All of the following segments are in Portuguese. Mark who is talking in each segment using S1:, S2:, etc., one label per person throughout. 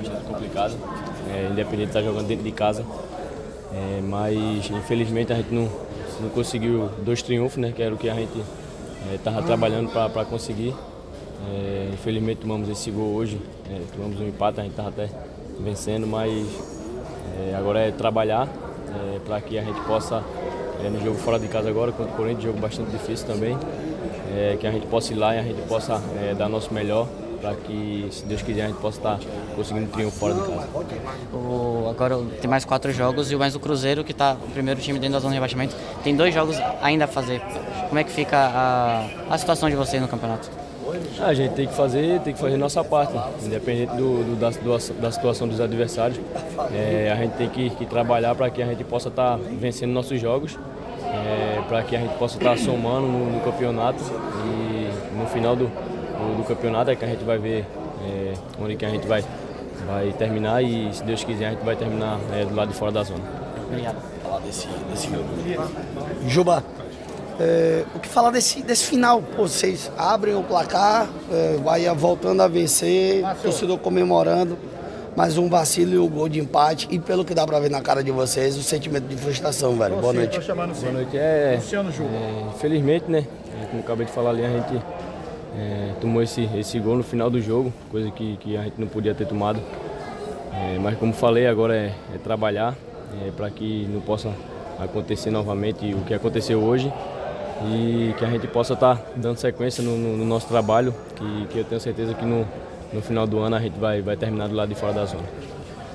S1: bastante complicado, é, independente de estar jogando dentro de casa. É, mas infelizmente a gente não, não conseguiu dois triunfos, né, que era o que a gente estava é, trabalhando para conseguir. É, infelizmente tomamos esse gol hoje, é, tomamos um empate, a gente estava até vencendo, mas é, agora é trabalhar para que a gente possa, no jogo fora de casa agora, contra o Corinthians, jogo bastante difícil também, que a gente possa ir lá e a gente possa dar nosso melhor para que, se Deus quiser, a gente possa estar conseguindo um triunfo fora de casa.
S2: O, agora tem mais quatro jogos e mais o Cruzeiro, que está o primeiro time dentro da zona de rebaixamento, tem dois jogos ainda a fazer. Como é que fica a, a situação de vocês no campeonato?
S1: A gente tem que fazer, tem que fazer nossa parte, independente do, do, da, do, da, situação dos adversários. É, a gente tem que, que trabalhar para que a gente possa estar tá vencendo nossos jogos, é, para que a gente possa estar tá somando no, no, campeonato e no final do, do, do, campeonato é que a gente vai ver é, onde que a gente vai, vai terminar e se Deus quiser a gente vai terminar é, do lado de fora da zona.
S2: Obrigado.
S3: Falar desse, desse jogo. Juba, é, o que falar desse, desse final? Pô, vocês abrem o placar, é, Bahia voltando a vencer, torcedor comemorando, mais um vacilo e o um gol de empate. E pelo que dá pra ver na cara de vocês, o sentimento de frustração, velho. Boa noite.
S1: Boa noite. É, é, infelizmente, né? Como acabei de falar ali, a gente é, tomou esse, esse gol no final do jogo, coisa que, que a gente não podia ter tomado. É, mas como falei, agora é, é trabalhar é, para que não possa acontecer novamente o que aconteceu hoje e que a gente possa estar tá dando sequência no, no, no nosso trabalho, que, que, eu tenho certeza que no, no final do ano a gente vai, vai terminar do lado de fora da zona.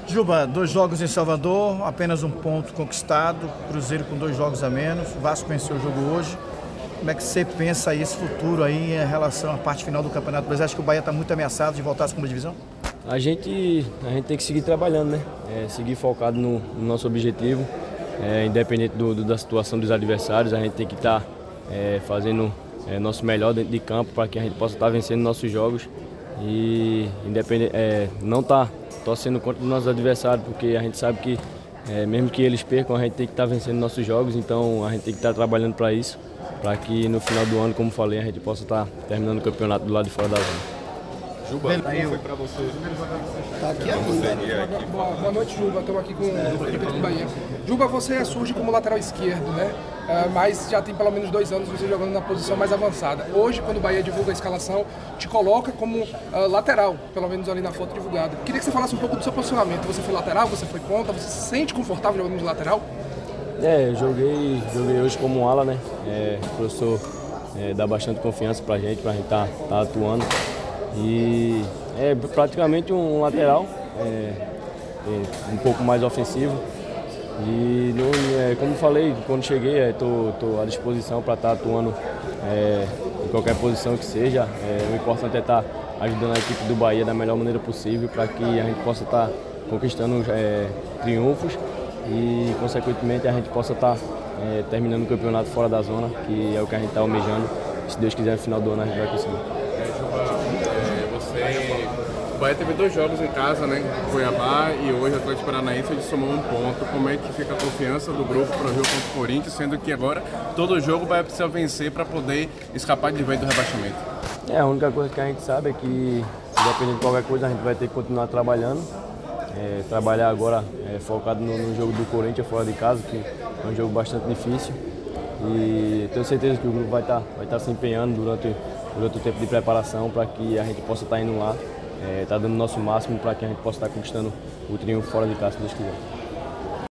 S4: Juba, dois jogos em Salvador, apenas um ponto conquistado, Cruzeiro com dois jogos a menos, Vasco venceu o jogo hoje. Como é que você pensa esse futuro aí em relação à parte final do Campeonato Brasileiro? Acha que o Bahia está muito ameaçado de voltar à segunda divisão?
S1: A gente, a gente tem que seguir trabalhando, né? É, seguir focado no, no nosso objetivo, é, independente do, do, da situação dos adversários, a gente tem que estar tá é, fazendo é, nosso melhor dentro de campo para que a gente possa estar tá vencendo nossos jogos e independente, é, não estar tá torcendo contra os nossos adversários, porque a gente sabe que é, mesmo que eles percam, a gente tem que estar tá vencendo nossos jogos, então a gente tem que estar tá trabalhando para isso, para que no final do ano, como falei, a gente possa estar tá terminando o campeonato do lado de fora da zona.
S5: Juba, como foi para você?
S3: Tá aqui ainda.
S6: Boa, boa noite, Juba. Estamos aqui com o prefeito do Bahia. Juba, você surge como lateral esquerdo, né? Uh, mas já tem pelo menos dois anos você jogando na posição mais avançada. Hoje, quando o Bahia divulga a escalação, te coloca como uh, lateral, pelo menos ali na foto divulgada. Queria que você falasse um pouco do seu posicionamento. Você foi lateral, você foi ponta, você se sente confortável jogando de lateral?
S1: É, eu joguei, joguei hoje como ala, né? É, o professor é, dá bastante confiança pra gente, pra gente estar tá, tá atuando. E é praticamente um lateral, é, é um pouco mais ofensivo. E é, como falei, quando cheguei, estou à disposição para estar tá atuando é, em qualquer posição que seja. É, o importante é estar tá ajudando a equipe do Bahia da melhor maneira possível para que a gente possa estar tá conquistando é, triunfos e, consequentemente, a gente possa estar tá, é, terminando o campeonato fora da zona, que é o que a gente está almejando. Se Deus quiser, no final do ano a gente vai conseguir.
S5: O Bahia teve dois jogos em casa, né? Cuiabá e hoje o Atlético Paranaense ele somou um ponto. Como é que fica a confiança do grupo para o jogo contra o Corinthians, sendo que agora todo jogo vai precisar vencer para poder escapar de vez do rebaixamento?
S1: É, a única coisa que a gente sabe é que, dependendo de qualquer coisa, a gente vai ter que continuar trabalhando. É, trabalhar agora é, focado no, no, jogo do Corinthians fora de casa, que é um jogo bastante difícil. E tenho certeza que o grupo vai estar tá, vai tá se empenhando durante, durante o tempo de preparação para que a gente possa estar tá indo lá está é, tá dando o nosso máximo para que a gente possa estar tá conquistando o triunfo fora de casa, se Deus quiser.